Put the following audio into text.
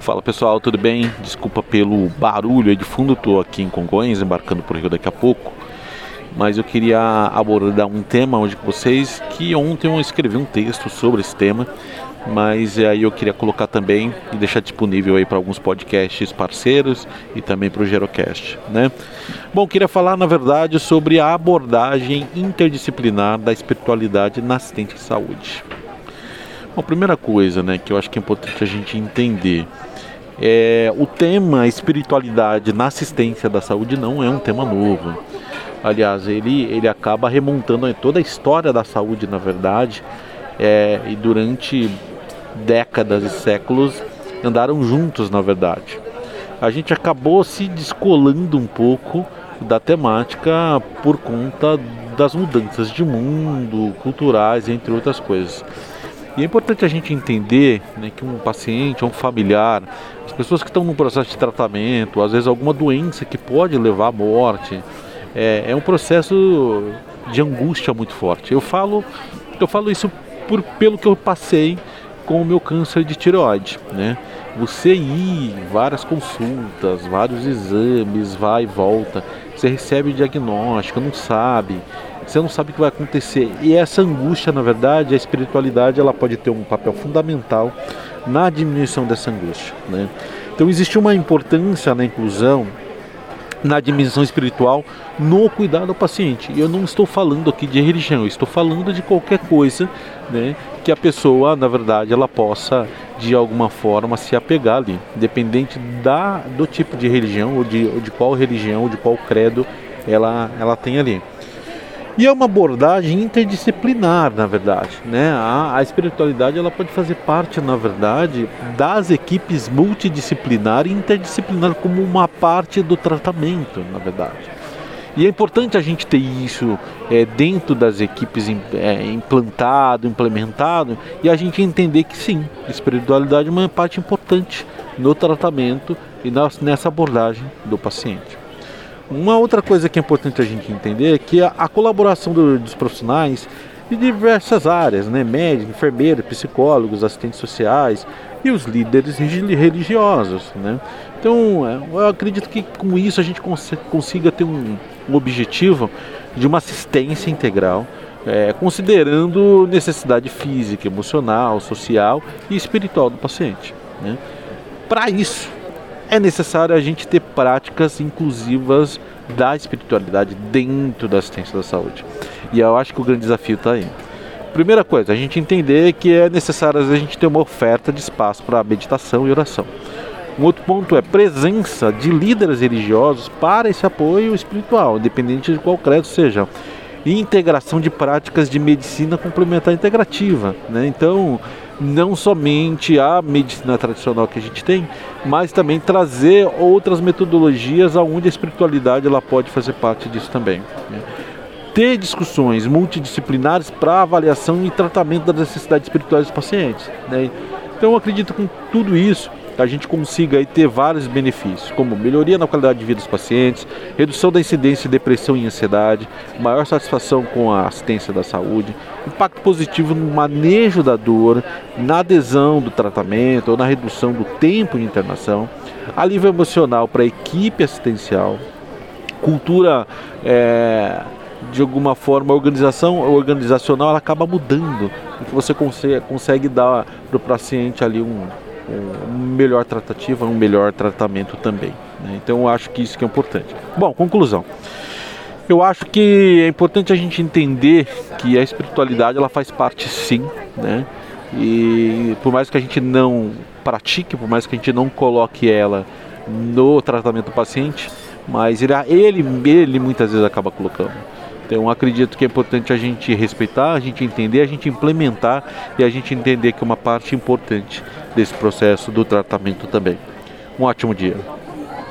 Fala pessoal, tudo bem? Desculpa pelo barulho aí de fundo, estou aqui em Congonhas, embarcando por Rio daqui a pouco. Mas eu queria abordar um tema hoje com vocês, que ontem eu escrevi um texto sobre esse tema, mas aí eu queria colocar também e deixar disponível aí para alguns podcasts parceiros e também para o Gerocast, né? Bom, queria falar na verdade sobre a abordagem interdisciplinar da espiritualidade na assistência de saúde. Bom, a primeira coisa, né, que eu acho que é importante a gente entender é, o tema espiritualidade na assistência da saúde não é um tema novo. Aliás, ele, ele acaba remontando toda a história da saúde, na verdade, é, e durante décadas e séculos andaram juntos, na verdade. A gente acabou se descolando um pouco da temática por conta das mudanças de mundo, culturais, entre outras coisas. E é importante a gente entender né, que um paciente, um familiar, as pessoas que estão no processo de tratamento, às vezes alguma doença que pode levar à morte, é, é um processo de angústia muito forte. Eu falo, eu falo isso por, pelo que eu passei com o meu câncer de tireoide, né? Você ir, várias consultas, vários exames, vai e volta, você recebe o diagnóstico, não sabe, você não sabe o que vai acontecer. E essa angústia, na verdade, a espiritualidade ela pode ter um papel fundamental na diminuição dessa angústia. Né? Então existe uma importância na inclusão na dimensão espiritual no cuidado ao paciente. E eu não estou falando aqui de religião, eu estou falando de qualquer coisa né, que a pessoa, na verdade, ela possa de alguma forma se apegar ali, independente da, do tipo de religião ou de, ou de qual religião ou de qual credo ela, ela tem ali. E é uma abordagem interdisciplinar, na verdade. Né? A, a, espiritualidade ela pode fazer parte, na verdade, das equipes multidisciplinar e interdisciplinar como uma parte do tratamento, na verdade. E é importante a gente ter isso é, dentro das equipes é, implantado, implementado, e a gente entender que sim, espiritualidade é uma parte importante no tratamento e nessa abordagem do paciente. Uma outra coisa que é importante a gente entender é que a, a colaboração do, dos profissionais de diversas áreas, né? médicos, enfermeiros, psicólogos, assistentes sociais e os líderes religiosos. Né? Então, é, eu acredito que com isso a gente consiga ter um, objetivo de uma assistência integral, é, considerando necessidade física, emocional, social e espiritual do paciente. Né? Para isso, é necessário a gente ter práticas inclusivas da espiritualidade dentro da assistência da saúde. E eu acho que o grande desafio está aí. Primeira coisa, a gente entender que é necessário a gente ter uma oferta de espaço para meditação e oração. Um outro ponto é presença de líderes religiosos para esse apoio espiritual, independente de qual credo seja. E integração de práticas de medicina complementar integrativa. Né? Então, não somente a medicina tradicional que a gente tem, mas também trazer outras metodologias aonde a espiritualidade ela pode fazer parte disso também. Né? Ter discussões multidisciplinares para avaliação e tratamento das necessidades espirituais dos pacientes. Né? Então acredito que com tudo isso a gente consiga aí ter vários benefícios, como melhoria na qualidade de vida dos pacientes, redução da incidência de depressão e ansiedade, maior satisfação com a assistência da saúde, impacto positivo no manejo da dor, na adesão do tratamento ou na redução do tempo de internação, alívio emocional para a equipe assistencial, cultura é, de alguma forma a organização organizacional ela acaba mudando, porque você consegue, consegue dar para o paciente ali um um melhor tratativa, um melhor tratamento também. Né? Então eu acho que isso que é importante. Bom, conclusão. Eu acho que é importante a gente entender que a espiritualidade ela faz parte sim, né? E por mais que a gente não pratique, por mais que a gente não coloque ela no tratamento do paciente, mas ele, ele, ele muitas vezes acaba colocando. Então acredito que é importante a gente respeitar, a gente entender, a gente implementar e a gente entender que é uma parte importante desse processo do tratamento também. Um ótimo dia.